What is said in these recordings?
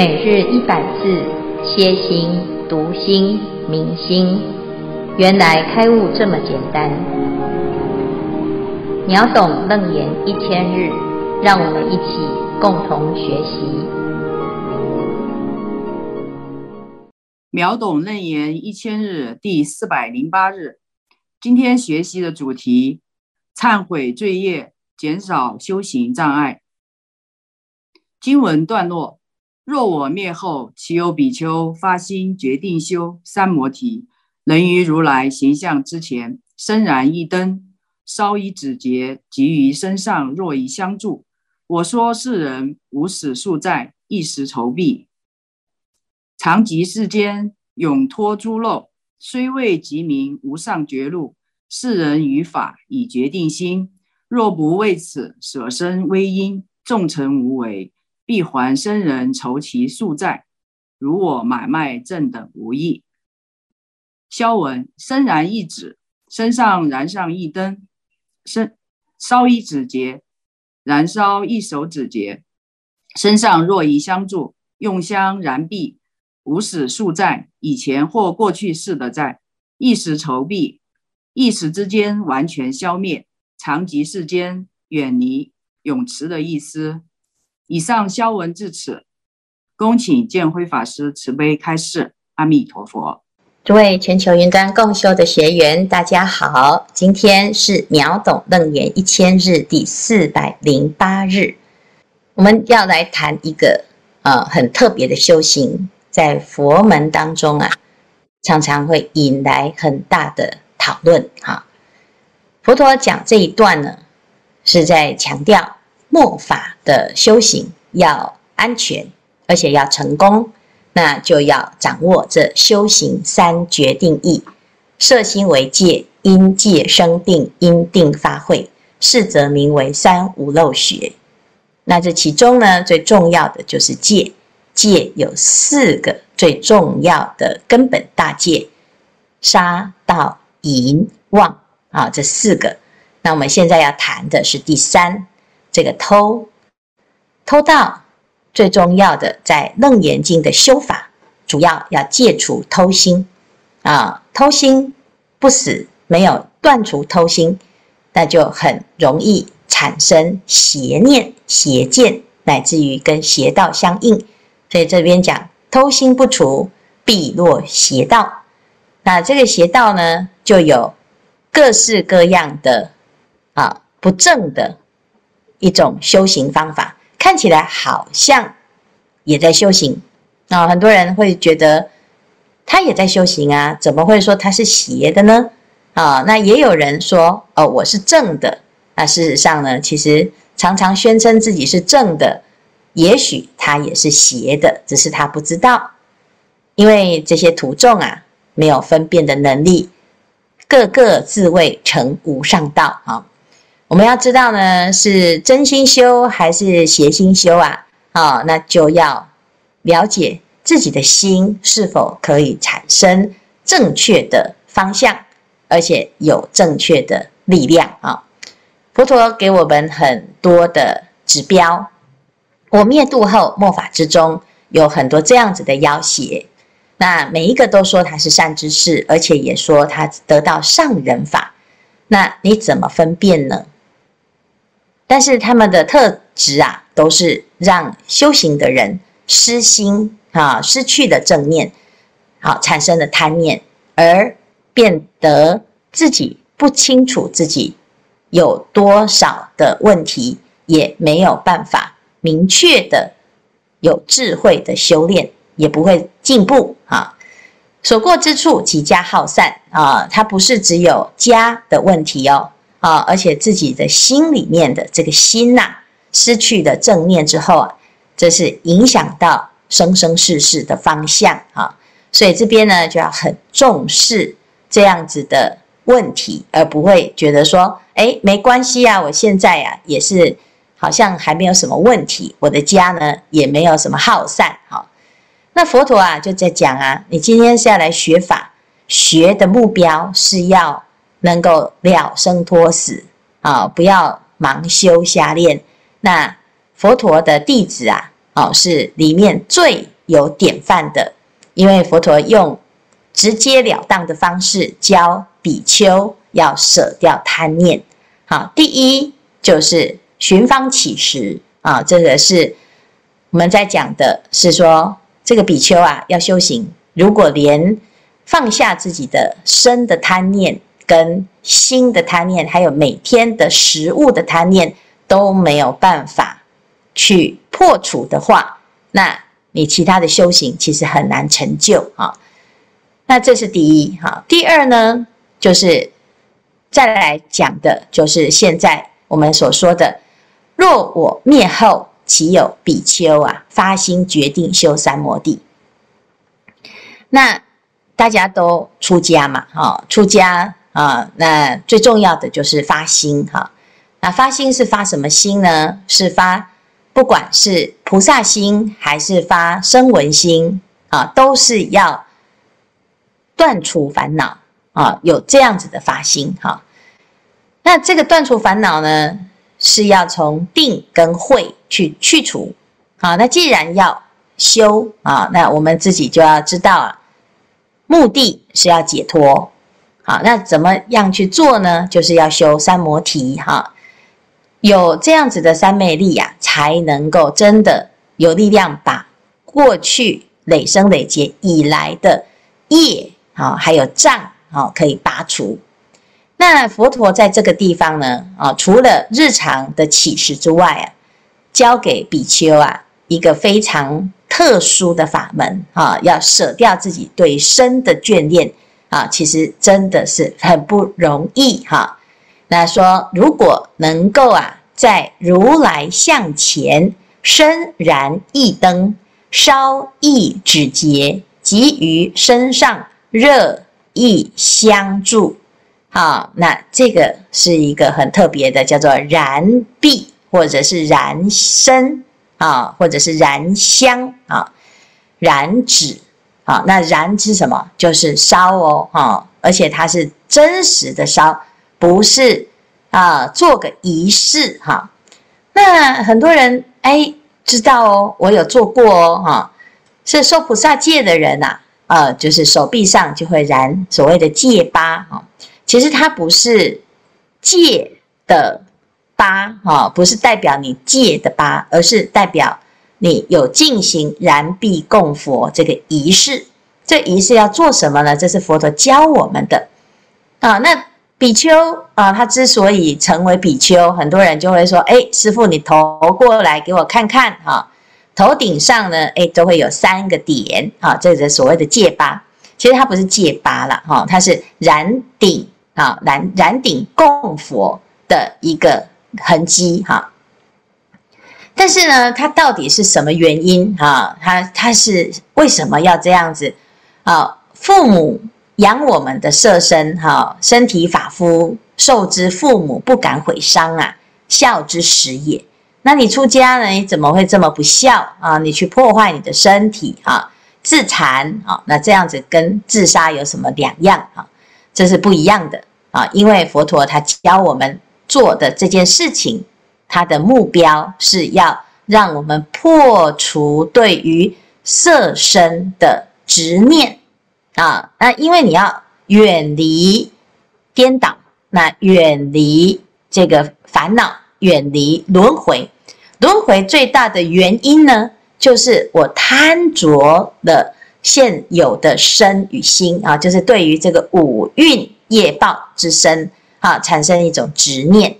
每日一百字，歇心、读心、明心，原来开悟这么简单。秒懂楞严一千日，让我们一起共同学习。秒懂楞严一千日第四百零八日，今天学习的主题：忏悔罪业，减少修行障碍。经文段落。若我灭后，岂有比丘发心决定修三摩提，能于如来形象之前，生燃一灯，烧一指节，及于身上若以相助。我说世人无始数载，一时愁毕。常及世间，永脱诸漏，虽未即名无上绝路。世人于法已决定心，若不为此舍身微因，众成无为。必还生人酬其数载，如我买卖正等无益。消文生燃一指，身上燃上一灯，身烧一指节，燃烧一手指节，身上若一相助，用香燃毕，无始数载，以前或过去世的债，一时酬毕，一时之间完全消灭，常及世间，远离永持的意思。以上消文至此，恭请建辉法师慈悲开示。阿弥陀佛。诸位全球云端共修的学员，大家好，今天是秒懂楞严一千日第四百零八日，我们要来谈一个呃很特别的修行，在佛门当中啊，常常会引来很大的讨论。哈，佛陀讲这一段呢，是在强调。末法的修行要安全，而且要成功，那就要掌握这修行三决定义：摄心为戒，因戒生定，因定发慧，是则名为三无漏学。那这其中呢，最重要的就是戒。戒有四个最重要的根本大戒：杀、盗、淫、妄啊，这四个。那我们现在要谈的是第三。这个偷偷盗最重要的，在《楞严经》的修法，主要要戒除偷心啊，偷心不死，没有断除偷心，那就很容易产生邪念、邪见，乃至于跟邪道相应。所以这边讲偷心不除，必落邪道。那这个邪道呢，就有各式各样的啊不正的。一种修行方法，看起来好像也在修行啊，很多人会觉得他也在修行啊，怎么会说他是邪的呢？啊，那也有人说哦，我是正的。那事实上呢，其实常常宣称自己是正的，也许他也是邪的，只是他不知道，因为这些徒众啊，没有分辨的能力，个个自谓成无上道啊。我们要知道呢，是真心修还是邪心修啊？啊、哦，那就要了解自己的心是否可以产生正确的方向，而且有正确的力量啊、佛陀给我们很多的指标，我灭度后末法之中有很多这样子的要挟，那每一个都说他是善知识，而且也说他得到上人法，那你怎么分辨呢？但是他们的特质啊，都是让修行的人失心啊，失去了正念，好，产生了贪念，而变得自己不清楚自己有多少的问题，也没有办法明确的有智慧的修炼，也不会进步啊。所过之处，即加好散啊，它不是只有家的问题哦。啊，而且自己的心里面的这个心呐、啊，失去了正念之后啊，这是影响到生生世世的方向啊。所以这边呢，就要很重视这样子的问题，而不会觉得说，哎，没关系啊，我现在啊也是好像还没有什么问题，我的家呢也没有什么耗散。哈，那佛陀啊就在讲啊，你今天是要来学法，学的目标是要。能够了生脱死啊，不要盲修瞎练。那佛陀的弟子啊，哦，是里面最有典范的，因为佛陀用直截了当的方式教比丘要舍掉贪念。好，第一就是寻方乞食啊，这个是我们在讲的，是说这个比丘啊要修行，如果连放下自己的身的贪念、跟心的贪念，还有每天的食物的贪念都没有办法去破除的话，那你其他的修行其实很难成就啊。那这是第一哈。第二呢，就是再来讲的，就是现在我们所说的：若我灭后，岂有比丘啊发心决定修三摩地？那大家都出家嘛，哈，出家啊，那最重要的就是发心哈。那发心是发什么心呢？是发不管是菩萨心还是发声闻心啊，都是要。断除烦恼啊，有这样子的发心哈。那这个断除烦恼呢，是要从定跟慧去去除。好，那既然要修啊，那我们自己就要知道啊，目的是要解脱。好，那怎么样去做呢？就是要修三摩提哈，有这样子的三昧力呀，才能够真的有力量把过去累生累劫以来的业。啊，还有障啊，可以拔除。那佛陀在这个地方呢，啊，除了日常的启示之外啊，教给比丘啊一个非常特殊的法门啊，要舍掉自己对身的眷恋啊，其实真的是很不容易哈。那说如果能够啊，在如来向前身燃一灯，烧一指节，及于身上。热意相助，好，那这个是一个很特别的，叫做燃臂，或者是燃身啊，或者是燃香啊，燃指啊，那燃是什么？就是烧哦，哈，而且它是真实的烧，不是啊，做个仪式哈。那很多人哎知道哦，我有做过哦，哈，是受菩萨戒的人呐。呃，就是手臂上就会燃所谓的戒疤哈，其实它不是戒的疤哈，不是代表你戒的疤，而是代表你有进行燃臂供佛这个仪式。这仪式要做什么呢？这是佛陀教我们的啊。那比丘啊，他之所以成为比丘，很多人就会说：哎，师父，你头过来给我看看哈。头顶上呢，哎，都会有三个点，啊，这是所谓的戒疤。其实它不是戒疤了，哈，它是燃顶啊，燃燃顶供佛的一个痕迹，哈。但是呢，它到底是什么原因啊？它它是为什么要这样子啊？父母养我们的色身，哈，身体发肤受之父母，不敢毁伤啊，孝之始也。那你出家呢？你怎么会这么不孝啊？你去破坏你的身体啊，自残啊？那这样子跟自杀有什么两样啊？这是不一样的啊！因为佛陀他教我们做的这件事情，他的目标是要让我们破除对于色身的执念啊！那因为你要远离颠倒，那远离这个烦恼。远离轮回，轮回最大的原因呢，就是我贪着了现有的身与心啊，就是对于这个五蕴业报之身啊，产生一种执念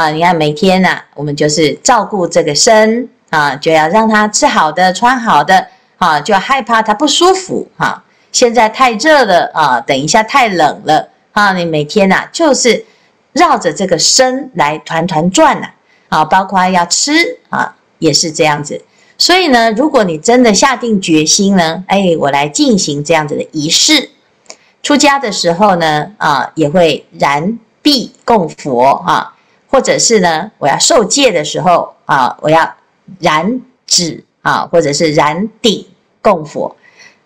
啊。你看每天呢、我们就是照顾这个身啊，就要让他吃好的、穿好的啊，就害怕他不舒服啊。现在太热了啊，等一下太冷了啊，你每天呐、啊，就是。绕着这个身来团团转呐，啊，包括要吃啊，也是这样子。所以呢，如果你真的下定决心呢，哎，我来进行这样子的仪式，出家的时候呢，啊，也会燃臂供佛啊，或者是呢，我要受戒的时候啊，我要燃指啊，或者是燃顶供佛。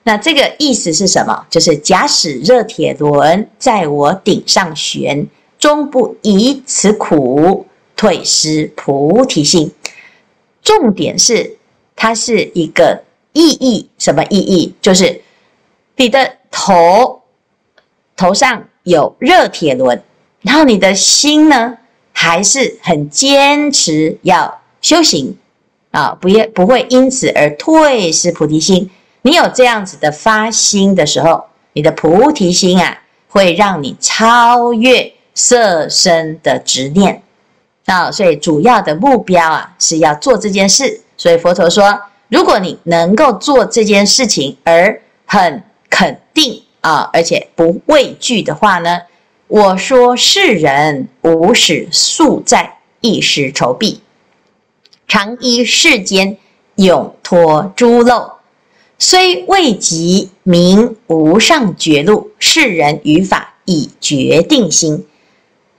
那这个意思是什么？就是假使热铁轮在我顶上悬。终不以此苦退失菩提心。重点是，它是一个意义，什么意义？就是你的头头上有热铁轮，然后你的心呢，还是很坚持要修行啊，不也不会因此而退失菩提心。你有这样子的发心的时候，你的菩提心啊，会让你超越色身的执念。啊，所以主要的目标啊，是要做这件事。所以佛陀说，如果你能够做这件事情而很肯定啊，而且不畏惧的话呢，我说世人无始宿债一时酬毕，常依世间永脱诸漏，虽未及明无上觉路，世人于法已决定心。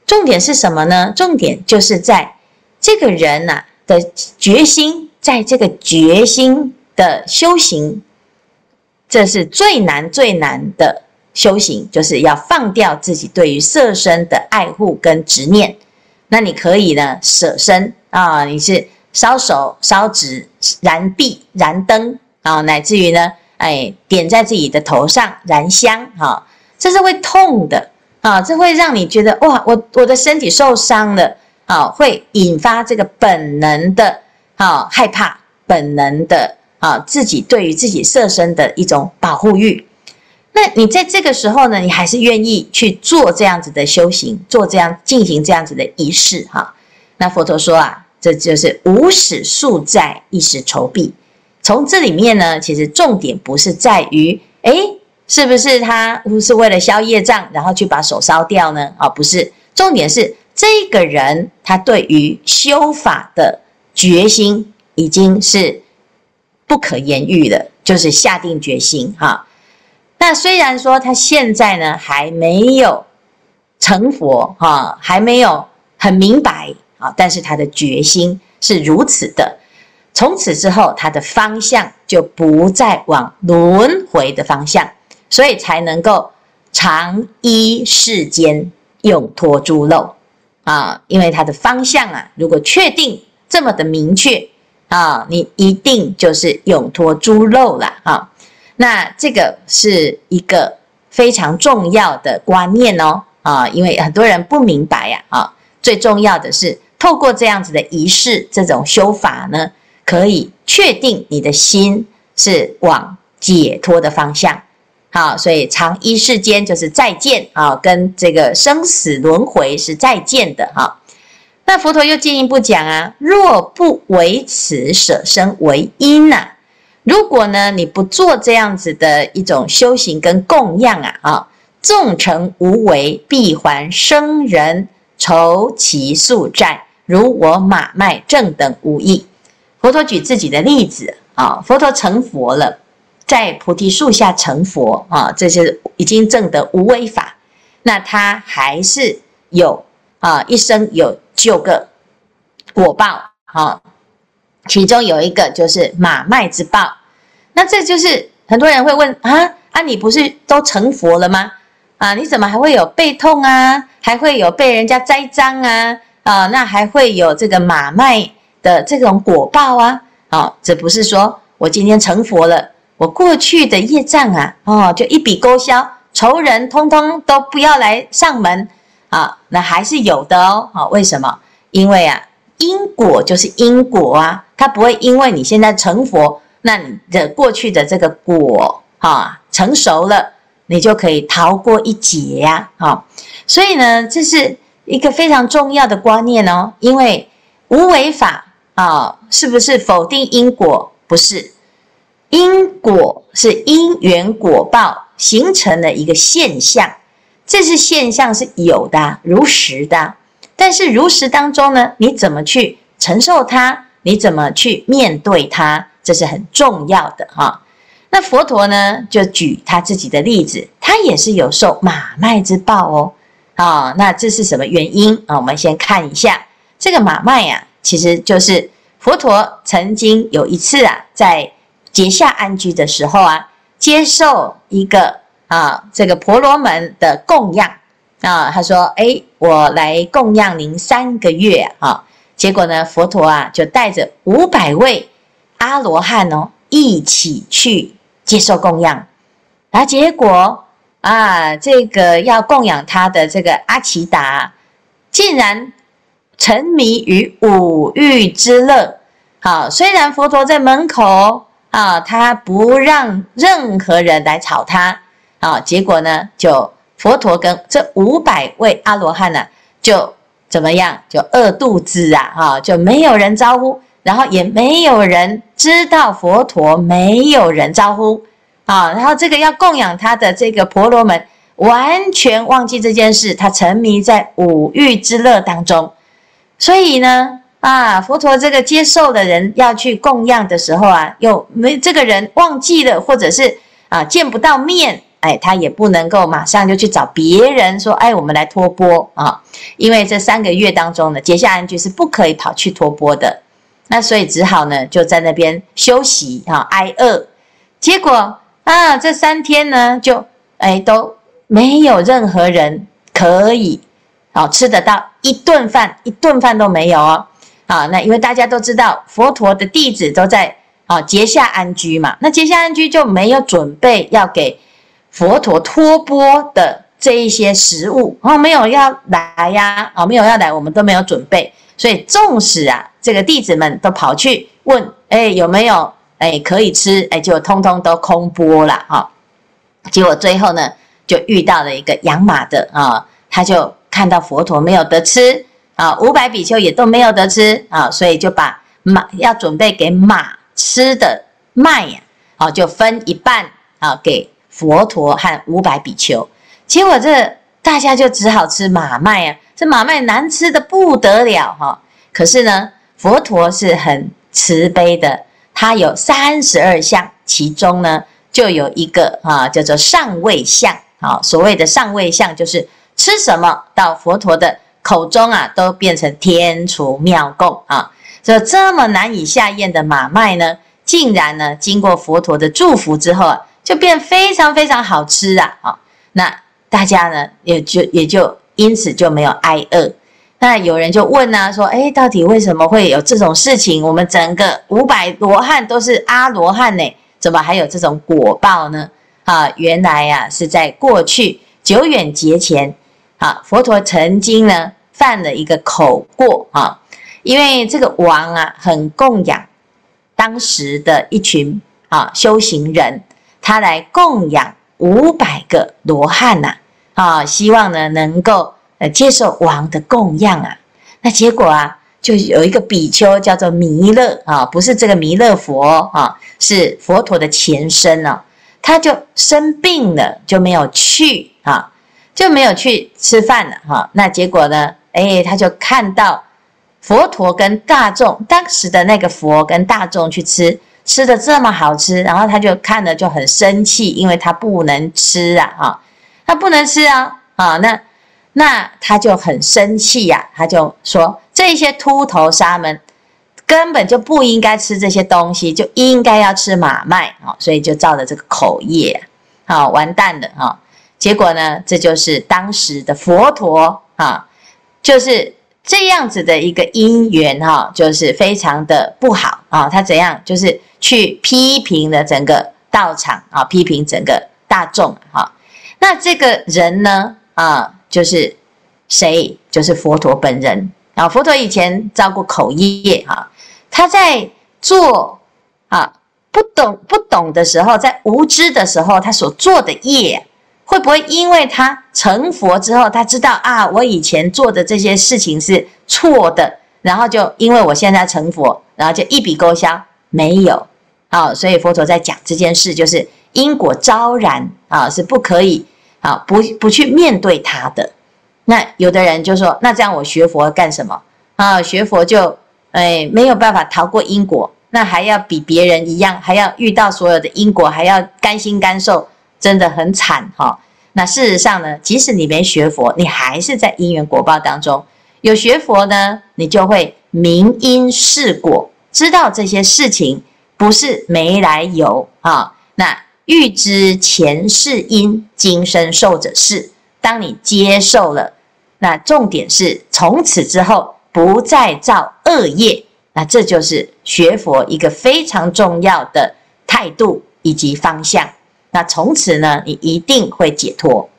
重点是什么呢？重点就是在这个人呐、的决心，在这个决心的修行，这是最难最难的修行，就是要放掉自己对于色身的爱护跟执念。那你可以呢舍身啊，你是烧手、烧纸、燃壁、燃灯啊，乃至于呢，哎，点在自己的头上燃香啊，这是会痛的。啊，这会让你觉得哇，我我的身体受伤了啊，会引发这个本能的啊害怕，本能的啊自己对于自己色身的一种保护欲。那你在这个时候呢，你还是愿意去做这样子的修行，做这样进行这样子的仪式哈？那佛陀说啊，这就是无始宿债一时酬毕。从这里面呢，其实重点不是在于诶是不是他是为了消业障，然后去把手烧掉呢？啊、哦，不是，重点是这个人他对于修法的决心已经是不可言喻的，就是下定决心哈、那虽然说他现在呢还没有成佛哈、还没有很明白啊、但是他的决心是如此的。从此之后，他的方向就不再往轮回的方向。所以才能够长依世间永脱诸漏啊，因为它的方向啊，如果确定这么的明确啊，你一定就是永脱诸漏了啊。那这个是一个非常重要的观念哦啊，因为很多人不明白呀啊。最重要的是透过这样子的仪式，这种修法呢，可以确定你的心是往解脱的方向。好，所以常一世间就是再见啊，跟这个生死轮回是再见的哈。那佛陀又进一步讲啊，若不为此舍身为因呐，如果呢你不做这样子的一种修行跟供养啊啊，纵成无为，必还生人酬其宿债，如我马麦正等无异。佛陀举自己的例子啊，佛陀成佛了。在菩提树下成佛啊，这是已经证得无为法。那他还是有啊，一生有九个果报啊，其中有一个就是马麦之报。那这就是很多人会问啊啊，你不是都成佛了吗？啊，你怎么还会有背痛啊？还会有被人家栽赃啊？啊，那还会有这个马麦的这种果报啊？啊，这不是说我今天成佛了。我过去的业障啊，哦，就一笔勾销，仇人通通都不要来上门啊，那还是有的哦。好，为什么？因为啊，因果就是因果啊，它不会因为你现在成佛，那你的过去的这个果啊成熟了，你就可以逃过一劫呀。好，所以呢，这是一个非常重要的观念哦。因为无为法啊，是不是否定因果？不是。因果是因缘果报形成的一个现象，这是现象是有的，如实的。但是如实当中呢，你怎么去承受它？你怎么去面对它？这是很重要的哈。那佛陀呢，就举他自己的例子，他也是有受马麦之报哦。啊，那这是什么原因啊？我们先看一下这个马麦呀，其实就是佛陀曾经有一次啊，在结夏安居的时候啊，接受一个啊这个婆罗门的供养啊，他说：“哎，我来供养您三个月啊。”结果呢，佛陀啊就带着五百位阿罗汉哦，一起去接受供养，然后结果啊，这个要供养他的这个阿奇达，竟然沉迷于五欲之乐。好，虽然佛陀在门口啊，他不让任何人来吵他啊，结果呢，就佛陀跟这五百位阿罗汉呢，就怎么样，就饿肚子啊，哈，就没有人招呼。然后也没有人知道佛陀，没有人招呼啊。然后这个要供养他的这个婆罗门，完全忘记这件事，他沉迷在五欲之乐当中。所以呢，啊，佛陀这个接受的人要去供养的时候啊，又没这个人忘记了，或者是啊见不到面，哎，他也不能够马上就去找别人说，哎，我们来托钵啊，因为这三个月当中呢，结下安居是不可以跑去托钵的。那所以只好呢，就在那边休息啊，挨饿。结果啊，这三天呢，就哎都没有任何人可以啊吃得到一顿饭，一顿饭都没有哦。啊，那因为大家都知道，佛陀的弟子都在啊结下安居嘛，那结下安居就没有准备要给佛陀托钵的这一些食物哦，没有要来呀，啊，没有要来，我们都没有准备。所以，纵使啊，这个弟子们都跑去问，哎，有没有哎可以吃？哎，就通通都空钵了哈。结果最后呢，就遇到了一个养马的啊，他就看到佛陀没有得吃啊，五百比丘也都没有得吃啊，所以就把马要准备给马吃的麦呀，啊，就分一半啊给佛陀和五百比丘。结果这大家就只好吃马麦啊。这马麦难吃的不得了哈，可是呢，佛陀是很慈悲的，他有三十二相，其中呢就有一个啊叫做上位相啊，所谓的上位相就是吃什么到佛陀的口中啊都变成天厨妙供啊，这这么难以下咽的马麦呢，竟然呢经过佛陀的祝福之后啊，就变非常非常好吃啊啊，那大家呢也就也就。因此就没有挨饿。那有人就问呢、啊，说：“哎，到底为什么会有这种事情？我们整个五百罗汉都是阿罗汉呢，怎么还有这种果报呢？”啊，原来呀、啊，是在过去久远劫前，啊，佛陀曾经呢犯了一个口过啊，因为这个王啊很供养当时的一群啊修行人，他来供养五百个罗汉呐。啊，希望呢能够呃接受王的供养啊，那结果啊，就有一个比丘叫做弥勒啊，不是这个弥勒佛啊，是佛陀的前身哦，他就生病了，就没有去啊，就没有去吃饭了哈。那结果呢，哎，他就看到佛陀跟大众当时的那个佛跟大众去吃，吃的这么好吃，然后他就看了就很生气，因为他不能吃啊，哈。他不能吃啊！啊，那那他就很生气呀，他就说这些秃头沙门根本就不应该吃这些东西，就应该要吃马麦啊，所以就造了这个口业啊，完蛋了啊！结果呢，这就是当时的佛陀啊，就是这样子的一个因缘哈，就是非常的不好啊。他怎样？就是去批评了整个道场啊，批评整个大众哈。那这个人呢？啊，就是谁？就是佛陀本人啊。佛陀以前造过口业哈，他在做啊不懂不懂的时候，在无知的时候，他所做的业，会不会因为他成佛之后，他知道啊，我以前做的这些事情是错的，然后就因为我现在成佛，然后就一笔勾销？没有啊。所以佛陀在讲这件事，就是因果昭然啊，是不可以。啊，不不去面对他的，那有的人就说，那这样我学佛干什么啊？学佛就哎没有办法逃过因果，那还要比别人一样，还要遇到所有的因果，还要甘心甘受，真的很惨哈。那事实上呢，即使你没学佛，你还是在因缘果报当中。有学佛呢，你就会明因识果，知道这些事情不是没来由啊。那。欲知前世因，今生受者是。当你接受了，那重点是从此之后不再造恶业。那这就是学佛一个非常重要的态度以及方向。那从此呢，你一定会解脱。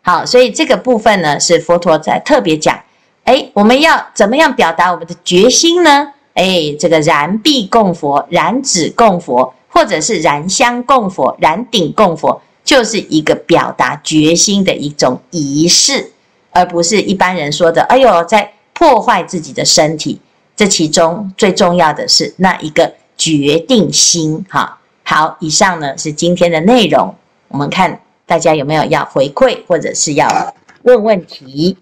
好，所以这个部分呢，是佛陀在特别讲，哎，我们要怎么样表达我们的决心呢？哎，这个燃臂供佛、燃指供佛，或者是燃香供佛、燃顶供佛，就是一个表达决心的一种仪式，而不是一般人说的，哎呦，在破坏自己的身体。这其中最重要的是那一个决定心。哈，好，以上呢是今天的内容，我们看。大家有没有要回馈，或者是要问问题？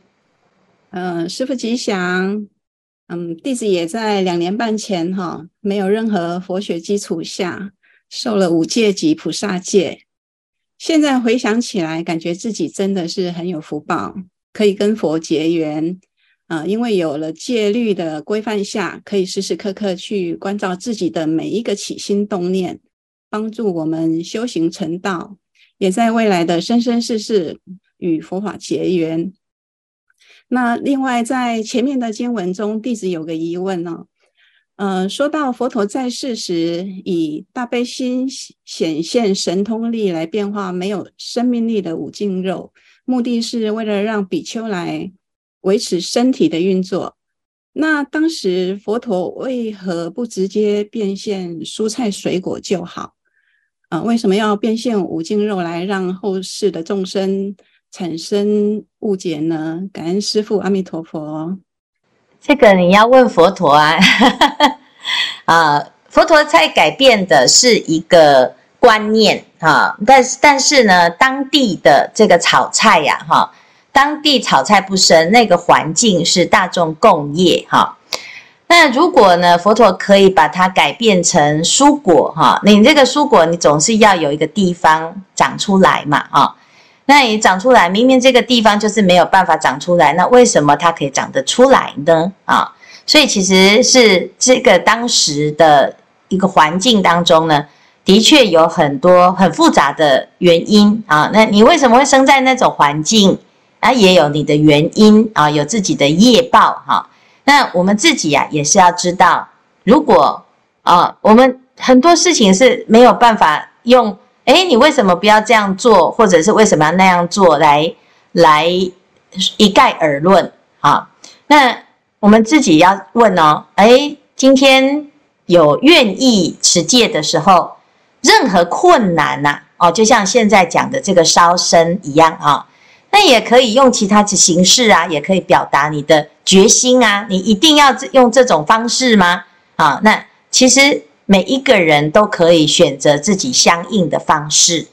嗯、师傅吉祥。嗯，弟子也在两年半前哈，没有任何佛学基础下，受了五戒及菩萨戒。现在回想起来，感觉自己真的是很有福报，可以跟佛结缘。啊、因为有了戒律的规范下，可以时时刻刻去关照自己的每一个起心动念，帮助我们修行成道。也在未来的生生世世与佛法结缘。那另外，在前面的经文中，弟子有个疑问呢、哦。说到佛陀在世时以大悲心显现神通力来变化没有生命力的五净肉，目的是为了让比丘来维持身体的运作。那当时佛陀为何不直接变现蔬菜水果就好？啊，为什么要变现五净肉来让后世的众生产生误解呢？感恩师父，阿弥陀佛。这个你要问佛陀啊，啊，佛陀在改变的是一个观念啊，但是但是呢，当地的这个炒菜呀，哈，当地炒菜不生，那个环境是大众共业哈。那如果呢，佛陀可以把它改变成蔬果哈，你这个蔬果你总是要有一个地方长出来嘛啊，那你长出来，明明这个地方就是没有办法长出来，那为什么它可以长得出来呢？啊，所以其实是这个当时的一个环境当中呢，的确有很多很复杂的原因啊。那你为什么会生在那种环境啊？也有你的原因啊，有自己的业报哈。那我们自己呀、也是要知道，如果啊、我们很多事情是没有办法用，哎，你为什么不要这样做，或者是为什么要那样做来来一概而论啊？那我们自己要问哦，哎，今天有愿意持戒的时候，任何困难呐、哦，就像现在讲的这个烧身一样啊。那也可以用其他的形式啊，也可以表达你的决心啊。你一定要用这种方式吗？啊，那其实每一个人都可以选择自己相应的方式。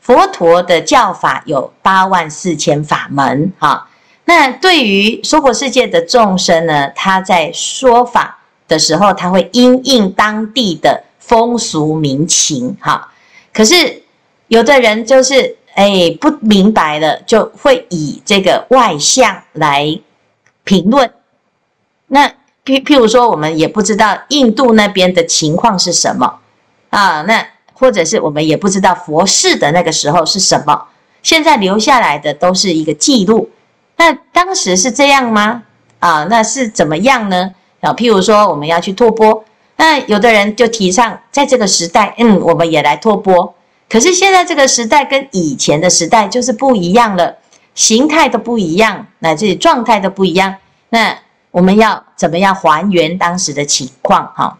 佛陀的教法有八万四千法门，哈。那对于娑婆世界的众生呢，他在说法的时候，他会因应当地的风俗民情，哈。可是有的人就是。哎，不明白了，就会以这个外相来评论。那譬譬如说，我们也不知道印度那边的情况是什么啊？那或者是我们也不知道佛世的那个时候是什么？现在留下来的都是一个记录。那当时是这样吗？啊，那是怎么样呢？啊，譬如说，我们要去托钵，那有的人就提倡，在这个时代，嗯，我们也来托钵。可是现在这个时代跟以前的时代就是不一样了，形态都不一样，乃至状态都不一样。那我们要怎么样还原当时的情况？哈，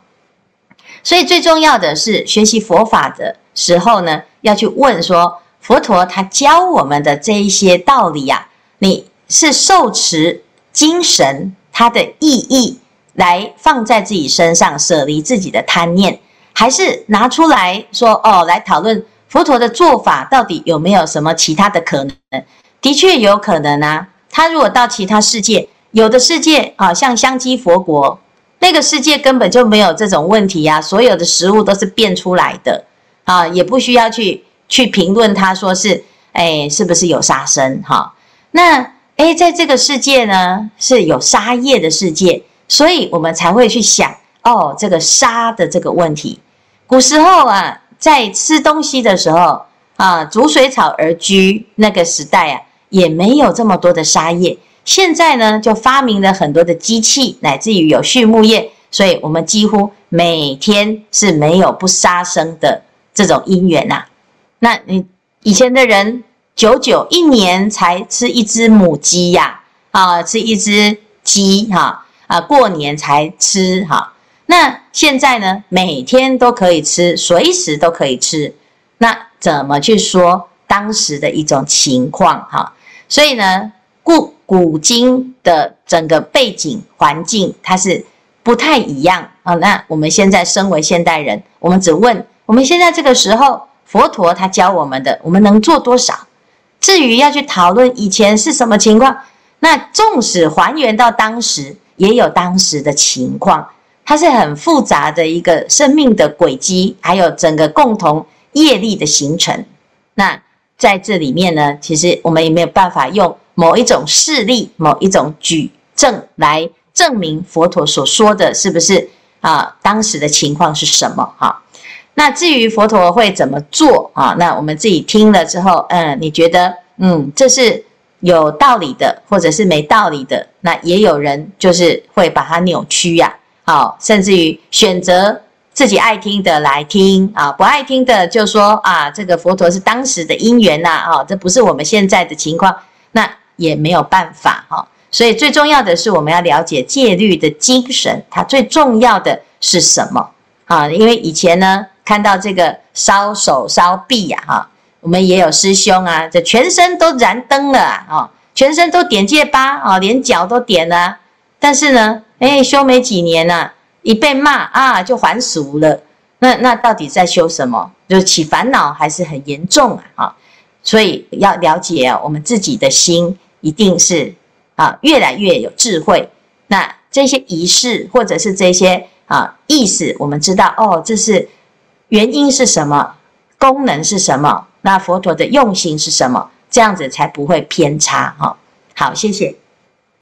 所以最重要的是学习佛法的时候呢，要去问说，佛陀他教我们的这一些道理呀，你是受持精神它的意义来放在自己身上，舍离自己的贪念，还是拿出来说哦，来讨论？佛陀的做法到底有没有什么其他的可能？的确有可能啊。他如果到其他世界，有的世界啊，像香积佛国那个世界根本就没有这种问题呀，所有的食物都是变出来的啊，也不需要去去评论他说是哎是不是有杀生哈？那哎在这个世界呢是有杀业的世界，所以我们才会去想哦这个杀的这个问题。古时候啊。在吃东西的时候啊，逐水草而居那个时代啊，也没有这么多的杀业。现在呢，就发明了很多的机器，乃至于有畜牧业，所以我们几乎每天是没有不杀生的这种因缘呐、那你以前的人久久一年才吃一只母鸡呀，啊，吃一只鸡哈，啊，过年才吃哈。那现在呢，每天都可以吃，随时都可以吃。那怎么去说当时的一种情况哈？所以呢，故古今的整个背景环境，它是不太一样啊。那我们现在身为现代人，我们只问我们现在这个时候，佛陀他教我们的，我们能做多少？至于要去讨论以前是什么情况，那纵使还原到当时，也有当时的情况，它是很复杂的一个生命的轨迹，还有整个共同业力的形成。那在这里面呢，其实我们也没有办法用某一种事例、某一种举证来证明佛陀所说的是不是啊？当时的情况是什么？哈。那至于佛陀会怎么做啊？那我们自己听了之后，嗯，你觉得嗯，这是有道理的，或者是没道理的？那也有人就是会把它扭曲呀，好，甚至于选择自己爱听的来听啊，不爱听的就说啊，这个佛陀是当时的因缘呐，啊，这不是我们现在的情况，那也没有办法哈。所以最重要的是我们要了解戒律的精神，它最重要的是什么啊？因为以前呢。看到这个烧手烧臂呀，哈，我们也有师兄啊，这全身都燃灯了啊，全身都点戒疤啊，连脚都点了。但是呢，哎，修没几年呢，一被骂啊，就还俗了。那那到底在修什么？就起烦恼还是很严重啊，啊，所以要了解啊，我们自己的心一定是啊，越来越有智慧。那这些仪式或者是这些啊意思，我们知道哦，这是。原因是什么？功能是什么？那佛陀的用心是什么？这样子才不会偏差哈。好，谢谢。